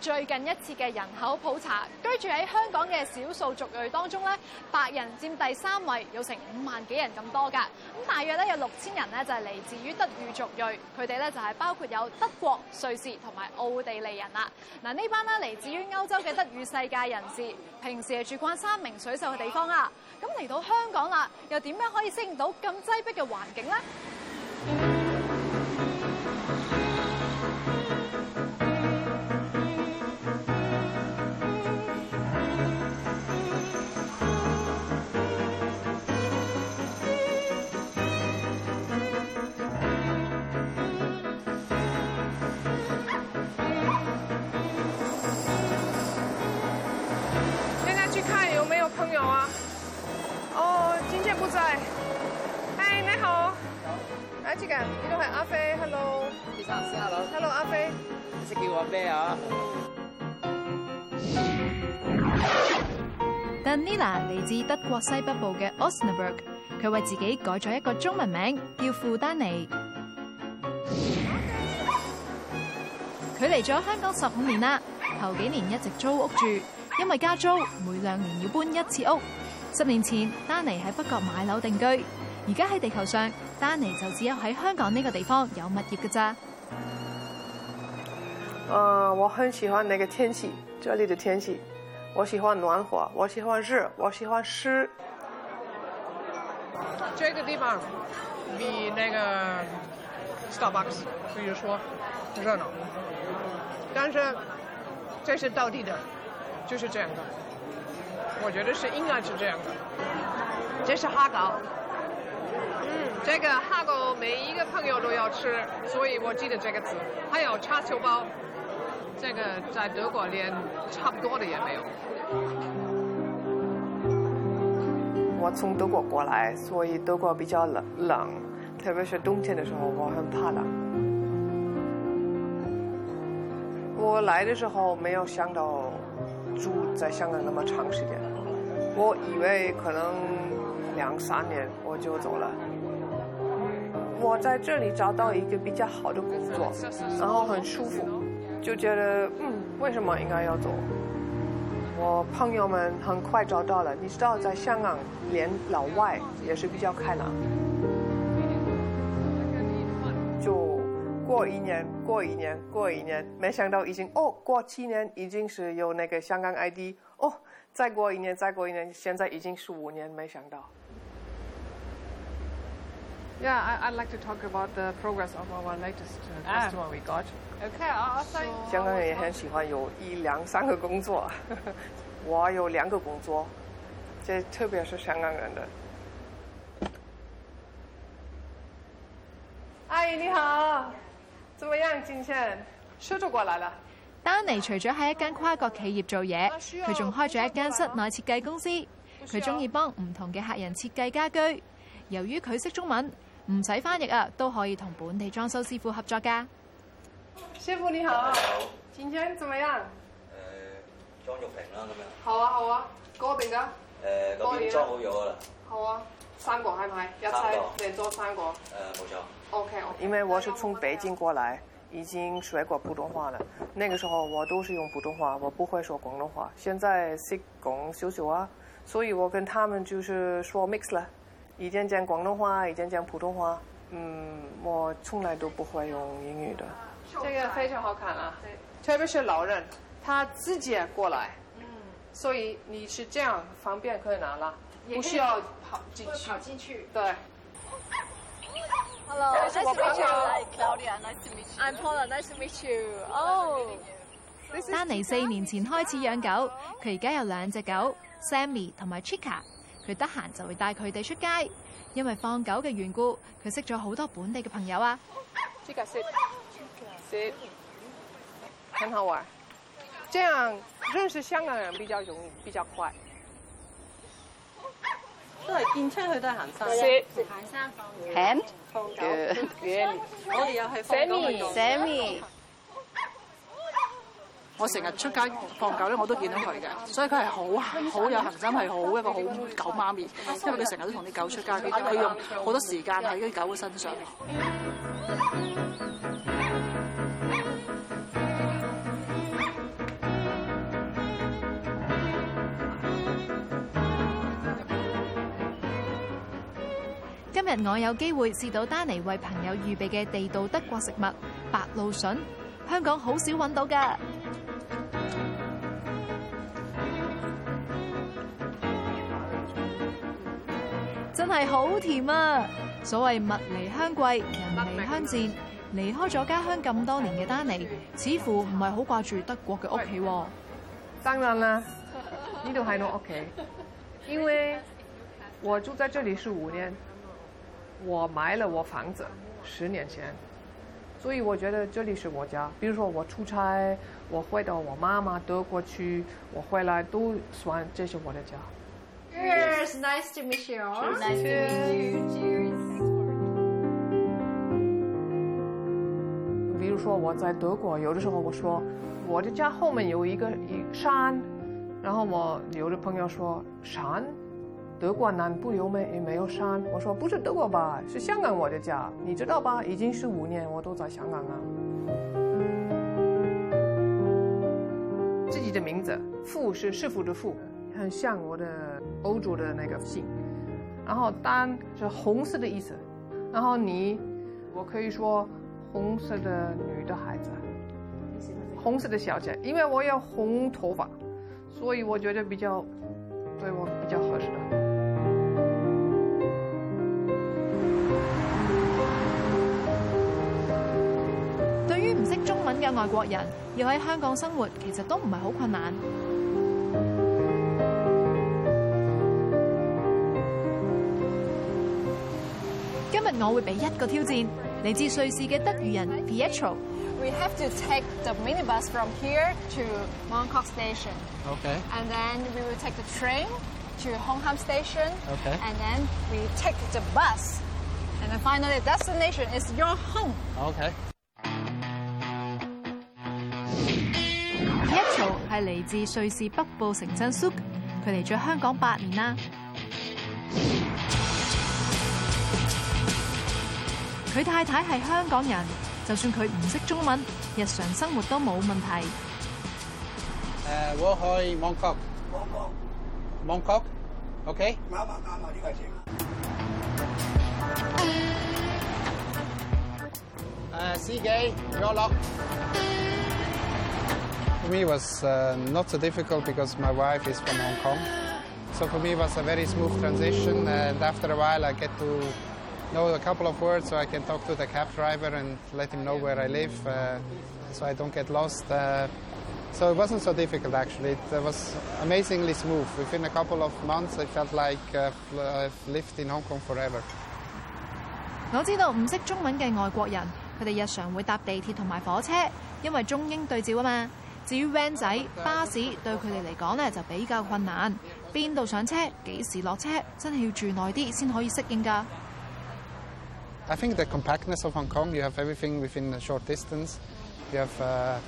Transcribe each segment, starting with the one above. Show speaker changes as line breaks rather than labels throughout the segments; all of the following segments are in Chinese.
最近一次嘅人口普查，居住喺香港嘅少數族裔當中咧，白人佔第三位，有成五萬幾人咁多噶。咁大約咧有六千人咧就係嚟自於德語族裔，佢哋咧就係包括有德國、瑞士同埋奧地利人啦。嗱呢班咧嚟自於歐洲嘅德語世界人士，平時係住慣山明水秀嘅地方啊。咁嚟到香港啦，又點樣可以适应到咁擠迫嘅環境咧？
好啊，哦，今天不在。嗨，你好。好。嚟几个？呢度系阿飞。Hello。
你好。Hello，
阿
飞。识叫我咩啊
d a n i l a 嚟自德国西北部嘅 Osnabrück，佢为自己改咗一个中文名叫傅丹尼。佢嚟咗香港十五年啦，头几年一直租屋住。因为加租，每两年要搬一次屋。十年前，丹尼喺北角买楼定居，而家喺地球上，丹尼就只有喺香港呢个地方有物业嘅咋。
啊，我很喜欢呢个天气，这里的天气，我喜欢暖和，我喜欢热，我喜欢湿。这个地方比那个 Starbucks，比如说热闹，但是这是到底的。就是这样的，我觉得是应该是这样的。这是哈糕，嗯，这个哈糕每一个朋友都要吃，所以我记得这个词。还有叉烧包，这个在德国连差不多的也没有。我从德国过来，所以德国比较冷，冷，特别是冬天的时候，我很怕冷。我来的时候没有想到。住在香港那么长时间，我以为可能两三年我就走了。我在这里找到一个比较好的工作，然后很舒服，就觉得嗯，为什么应该要走？我朋友们很快找到了，你知道，在香港连老外也是比较开朗。过一年，过一年，过一年，没想到已经哦，过七年已经是有那个香港 ID 哦。再过一年，再过一年，现在已经是五年，没想到。Yeah, I'd like to talk about the progress of our latest customer we got. Okay, 啊，三。香港人也很喜欢有一两三个工作。我有两个工作，这特别是香港人的。阿姨你好。怎么样，先生，收咗过来了？
丹尼除咗喺一间跨国企业做嘢，佢仲开咗一间室内设计公司。佢中意帮唔同嘅客人设计家居。由于佢识中文，唔使翻译啊，都可以同本地装修师傅合作噶。
师傅你好。好。今天怎么样？
诶，装玉平啦咁样。
好啊，好啊，固定噶。
诶，咁边装好咗啦。
好啊，三个系咪？一齐，两桌三个。
诶，冇错。
OK，OK。因为我是从北京过来，已经学过普通话了。那个时候我都是用普通话，我不会说广东话。现在是讲习习啊，所以我跟他们就是说 mix 了，一件讲广东话，一件讲普通话。嗯，我从来都不会用英语的。这个非常好看啊，对，特别是老人，他自己过来。嗯。所以你是这样方便可以拿了，不需要跑进去。
跑进去。
对。
Hello,
nice to meet you.
Claudia, nice to meet you. I'm Paula, nice to meet you. Oh, 丹尼四年前开始养狗，佢而家有两只狗，Sammy 同埋 Chica，佢得闲就会带佢哋出街。因为放狗嘅缘故，佢识咗好多本地嘅朋友啊。
Chica sit, sit，很好香港人比比容易，快。
都係見出去都係行山，
食
行山放
狗，
放狗，
我哋又係放狗嘅用。
Sammy，
我成日出街放狗咧，我都見到佢嘅，所以佢係好好有行心，係好一個好狗媽咪，因為佢成日都同啲狗出街，佢用好多時間喺啲狗嘅身上。
我有机会试到丹尼为朋友预备嘅地道德国食物白露笋，香港好少揾到噶，真系好甜啊！所谓物离香贵，人离香贱，离开咗家乡咁多年嘅丹尼，似乎唔系好挂住德国嘅屋企。
当然啦，呢度系我屋企，因为我住在这里是五年。我买了我房子，十年前，所以我觉得这里是我家。比如说我出差，我回到我妈妈德国去，我回来都算这是我的家。
e s nice to meet you. t you.
比如说我在德国，有的时候我说我的家后面有一个山，然后我有的朋友说山。德国南部有没也没有山。我说不是德国吧，是香港，我的家，你知道吧？已经是五年，我都在香港了。自己的名字，傅是师傅的傅，很像我的欧洲的那个姓。然后丹是红色的意思，然后你，我可以说红色的女的孩子，红色的小姐，因为我有红头发，所以我觉得比较对我比较合
适。嘅外国人要喺香港生活，其实都唔系好困难。今日我会俾一个挑战，嚟自瑞士嘅德语人 Pietro。
We have to take the minibus from here to Mong Kok Station.
Okay.
And then we will take the train to Hong Kong Station.
Okay.
And then we take the bus. And then finally, destination is your home.
Okay.
嚟自瑞士北部城镇 Suk，佢嚟咗香港八年啦。佢太太系香港人，就算佢唔识中文，日常生活都冇问题。
诶，我去芒克，芒克，芒克，OK？诶，司机，入落。For me, it was uh, not so difficult because my wife is from Hong Kong. So for me, it was a very smooth transition. And after a while, I get to know a couple of words so I can talk to the cab driver and let him know where I live uh, so I don't get lost. Uh, so it wasn't so difficult actually. It was amazingly smooth. Within a couple of months, I felt like I've lived in Hong Kong forever.
我知道唔識中文嘅外國人，佢哋日常會搭地鐵同埋火車，因為中英對照啊嘛。至於 van 仔、巴士對佢哋嚟講呢，就比較困難，邊度上車、幾時落車，真係要住耐啲先可以適應㗎。
I think the compactness of Hong Kong, you have everything within a short distance. You have uh,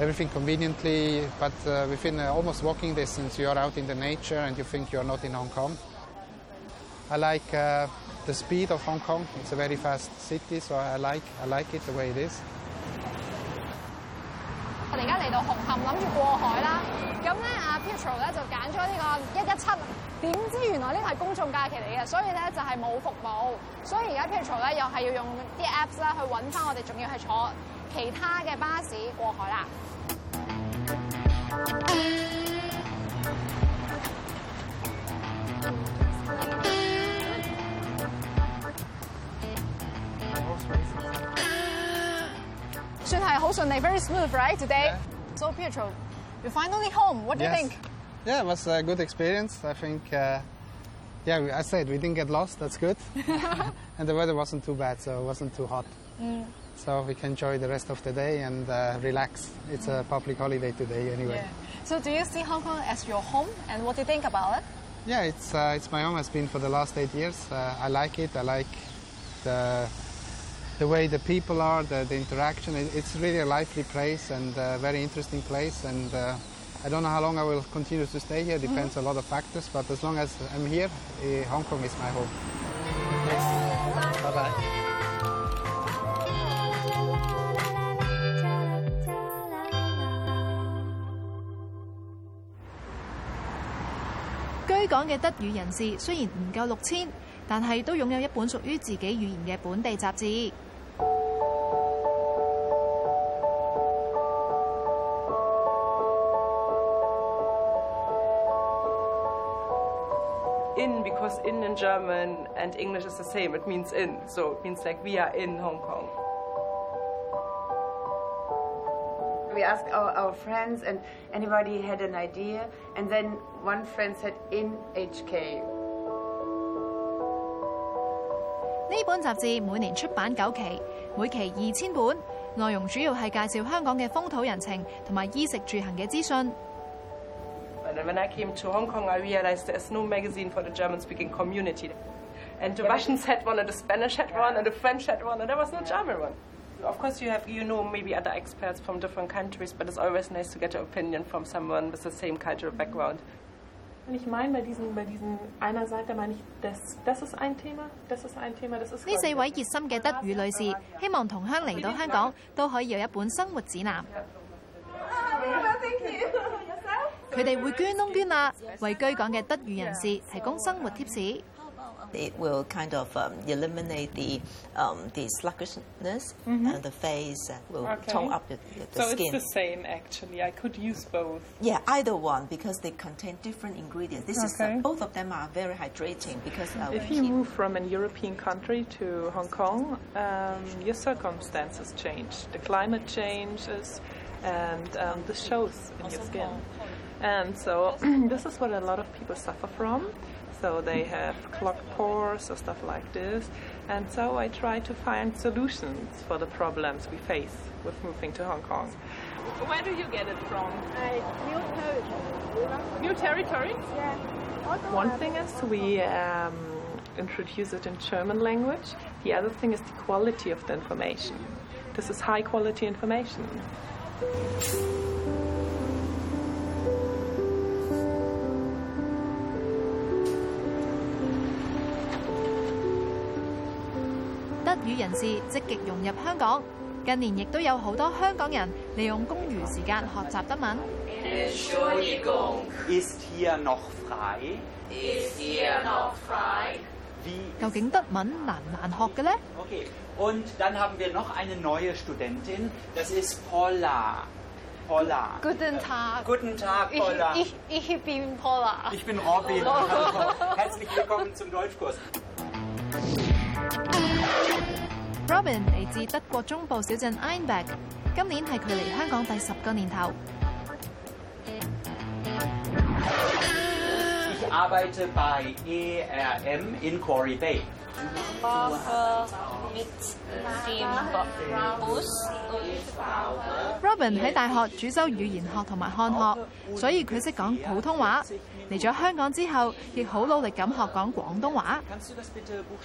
everything conveniently, but uh, within uh, almost walking distance, you are out in the nature and you think you are not in Hong Kong. I like the speed of Hong Kong. It's a very fast city, so I like I like it the way it is.
而家嚟到紅磡諗住過海啦，咁咧阿 p e t r o 咧就揀咗呢個一一七，點知原來呢個係公眾假期嚟嘅，所以咧就係冇服務，所以而家 p e t r o 咧又係要用啲 Apps 啦去揾翻我哋，仲要係坐其他嘅巴士過海啦。very smooth right today. So Pietro, you're finally home. What do you think?
Yeah, it was a good experience. I think, uh, yeah, I said we didn't get lost. That's good. and the weather wasn't too bad, so it wasn't too hot. Mm. So we can enjoy the rest of the day and uh, relax. It's a mm. public holiday today anyway. Yeah.
So do you see Hong Kong as your home, and what do you think about it?
Yeah, it's uh, it's my home. It's been for the last eight years. Uh, I like it. I like the the way the people are, the, the interaction. it's really a lively place and a uh, very interesting place. And uh, I don't know how long I will continue to stay here. Depends mm-hmm. a lot of factors. But as long as I'm here, uh, Hong Kong is my home. Bye bye.
居港嘅德語人士雖然唔夠六千。但系都拥有一本属于自己语言嘅本地杂志。
In because in in German and English is the same. It means in, so it means like we are in Hong Kong.
We asked our friends and anybody had an idea, and then one friend said, in H K.
呢本杂志每年出版九期，每期二千本，内容主要系介绍香港嘅风土人情同埋衣食住行嘅
资讯。When I came to Hong Kong, I realized there's no magazine for the German-speaking community, and the Russians had one, and the Spanish had one, and the French had one, and there was no German one. Of course, you have, you know, maybe other experts from different countries, but it's always nice to get an opinion from someone with the same cultural background.
呢四位熱心嘅德語女士，希望同鄉嚟到香港都可以有一本生活指南。佢哋會捐窿捐西，為居港嘅德語人士提供生活貼士。
it will kind of um, eliminate the um, the sluggishness mm-hmm. and the face will
okay.
tone up the, the
so
skin.
So it's the same actually. I could use both.
Yeah, either one because they contain different ingredients. This
okay.
is uh, both of them are very hydrating because uh,
if you move from an European country to Hong Kong, um, your circumstances change. The climate changes, and um, this shows in your skin. And so this is what a lot of people suffer from so they have clogged pores or stuff like this. And so I try to find solutions for the problems we face with moving to Hong Kong. Where do you get it from? Uh, new territory. New territory? Yeah. Also One um, thing is we um, introduce it in German language. The other thing is the quality of the information. This is high quality information.
與人士積極融入香港，近年亦都有好多香港人利用工餘時間學習德文。究竟德文難唔難學嘅
咧？Robin
嚟自德国中部小镇 e i n b e r g 今年系佢嚟香港第十个年
头。
Robin 喺大學主修語言學同埋漢學，所以佢識講普通話。嚟咗香港之後，亦好努力咁學講廣東話。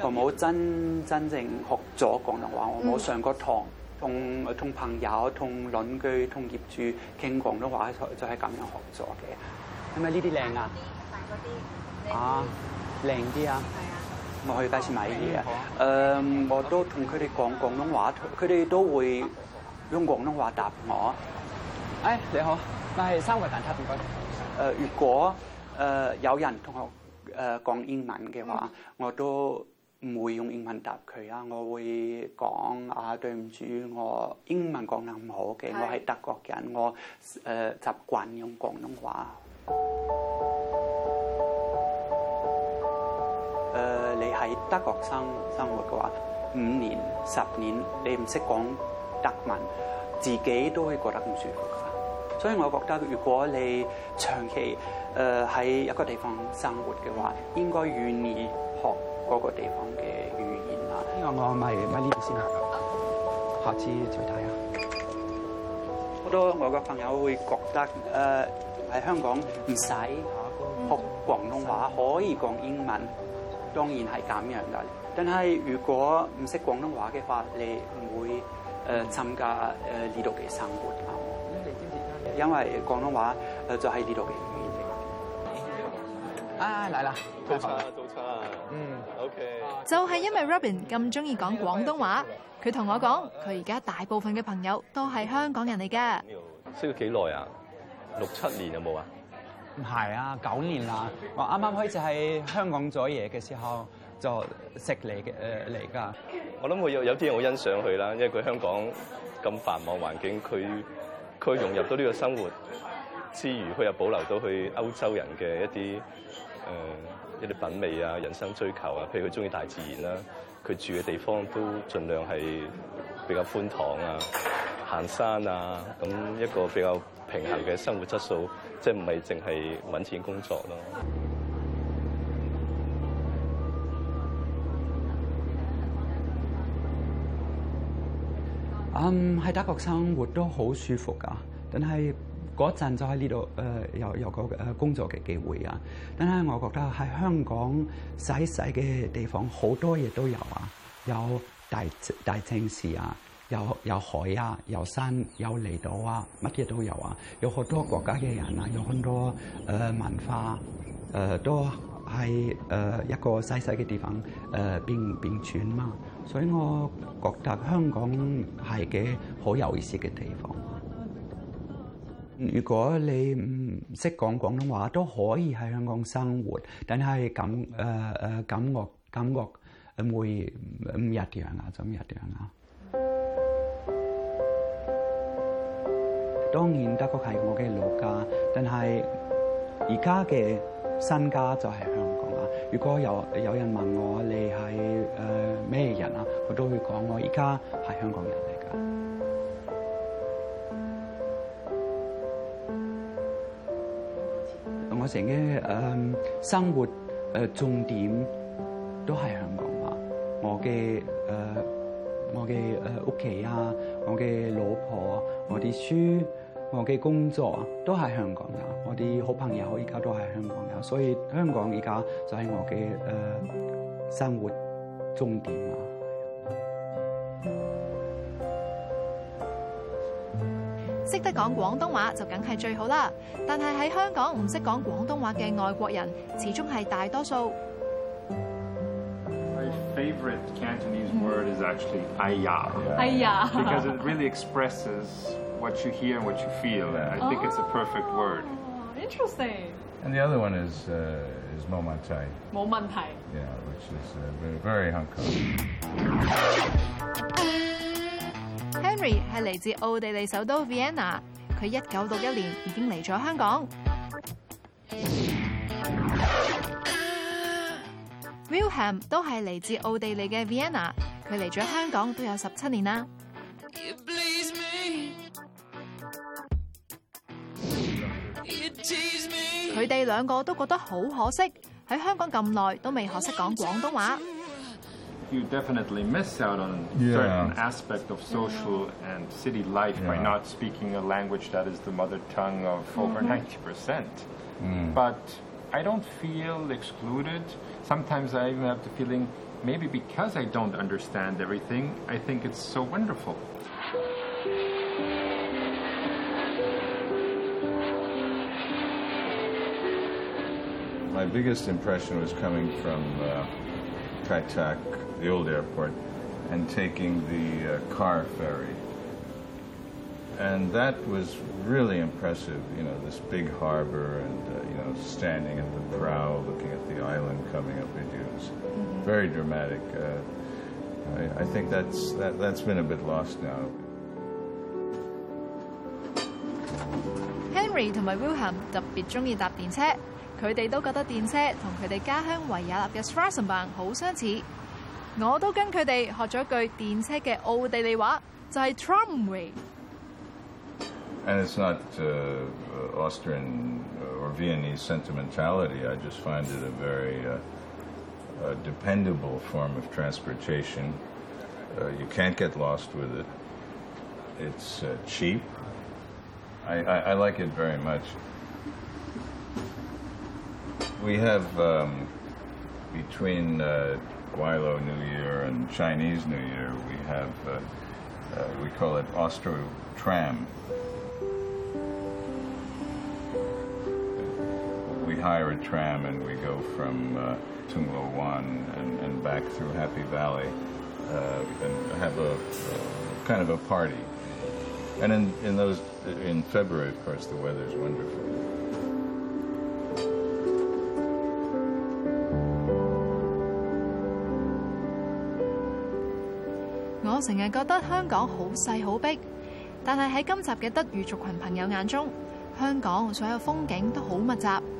我冇真真正學咗廣東話，我冇上过堂同同朋友、同鄰居、同業主傾廣東話就係咁樣學咗嘅。係咪呢啲靚啊？啊，靚啲啊！我去街市買嘢啊！誒，我都同佢哋講廣東話，佢哋都會用廣東話答我。誒你好，我係生活蛋誌編輯。誒，如果誒有人同我誒講英文嘅話，我都唔會用英文答佢啊！我會講啊，對唔住，我英文講得唔好嘅，我係德國人，我誒習慣用廣東話。誒，你喺德國生生活嘅話，五年、十年，你唔識講德文，自己都會覺得唔舒服。所以，我覺得如果你長期誒喺一個地方生活嘅話，應該願意學嗰個地方嘅語言啊。個我咪咪呢度先嚇，下次再睇啊。好多我嘅朋友會覺得誒喺香港唔使學廣東話，可以講英文。當然係咁樣㗎，但係如果唔識廣東話嘅話，你唔會誒參加誒呢度嘅生活啊。因為廣東話誒就係呢度嘅語言嚟。啊，嚟啦！
早餐，早餐。嗯，OK。
就係因為 Robin 咁中意講廣東話，佢同我講，佢而家大部分嘅朋友都係香港人嚟㗎。
識咗幾耐啊？六七年有冇啊？
唔係啊，九年啦！我啱啱開始喺香港做嘢嘅時候就食嚟嘅誒嚟㗎。
我諗佢有有啲人好欣賞佢啦，因為佢香港咁繁忙環境，佢佢融入到呢個生活之餘，佢又保留到去歐洲人嘅一啲誒一啲品味啊、人生追求啊。譬如佢中意大自然啦，佢住嘅地方都盡量係比較寬敞啊、行山啊，咁一個比較。平衡嘅生活質素，即係唔係淨係揾錢工作咯。
嗯，喺德國生活都好舒服噶，但係嗰陣就喺呢度誒有有個誒工作嘅機會啊。但係我覺得喺香港細細嘅地方好多嘢都有啊，有大大城市啊。有有海啊，有山，有離島啊，乜嘢都有啊。有好多國家嘅人啊，有好多誒文化誒，都係誒一個細細嘅地方誒并并存嘛。所以我覺得香港係嘅好有意思嘅地方。如果你唔識講廣東話，都可以喺香港生活，但係感诶、誒感覺感覺會唔一樣啊，怎樣啊？當然德國係我嘅老家，但係而家嘅新家就係香港啊。如果有有人問我你係誒咩人啊，我都會講我依家係香港人嚟㗎。我成日誒生活誒重點都係香港啊，我嘅誒。我嘅誒屋企啊，我嘅老婆，我啲書，我嘅工作都系香港噶，我啲好朋友依家都系香港噶，所以香港依家就係我嘅誒生活终點啊！
识得讲广东话就梗系最好啦，但系喺香港唔识讲广东话嘅外国人，始终系大多
数。favorite Cantonese word is actually
aya. Aya.
Because it really expresses what you hear and what you feel. I think it's a perfect word.
Ah, interesting.
And the other one is uh, is
momantai. Momantai.
Yeah, which is uh, very, very Hong Kong.
Henry 係嚟自奧地利首都 Vienna，佢一九六一年已經嚟咗香港。Wilhelm 都係嚟自奧地利嘅 Vienna，佢嚟咗香港都有十七年啦。佢哋兩個都覺得好可惜，喺香港咁耐都未學識講廣東話。
I don't feel excluded. Sometimes I even have the feeling maybe because I don't understand everything, I think it's so wonderful.
My biggest impression was coming from uh, the old airport, and taking the uh, car ferry and that was really impressive. You know, this big harbor and uh, you know standing at the prow, looking at the island coming up into you. It was mm-hmm. very dramatic. Uh, I, I, think that's that, that's been a bit lost now.
Henry 同埋 Wilhelm 特別中意搭電車，佢哋都覺得電車同佢哋家鄉維也納嘅 Straßenbahn 好相似。我都跟佢哋學咗句電車嘅奧地利話，就係、是、Tramway。
and it's not uh, Austrian or Viennese sentimentality. I just find it a very uh, a dependable form of transportation. Uh, you can't get lost with it. It's uh, cheap. I, I, I, like it very much. We have um, between uh, Guilo New Year and Chinese New Year, we have uh, we call it Austro Tram hire a tram and we go from uh, Tung Lo Wan and, and back through Happy Valley uh, and have a, kind of a party. And in, in those in February, of course, the weather is wonderful.
我成日覺得香港好細好逼，但係喺今集嘅德語族群朋友眼中，香港所有風景都好密集。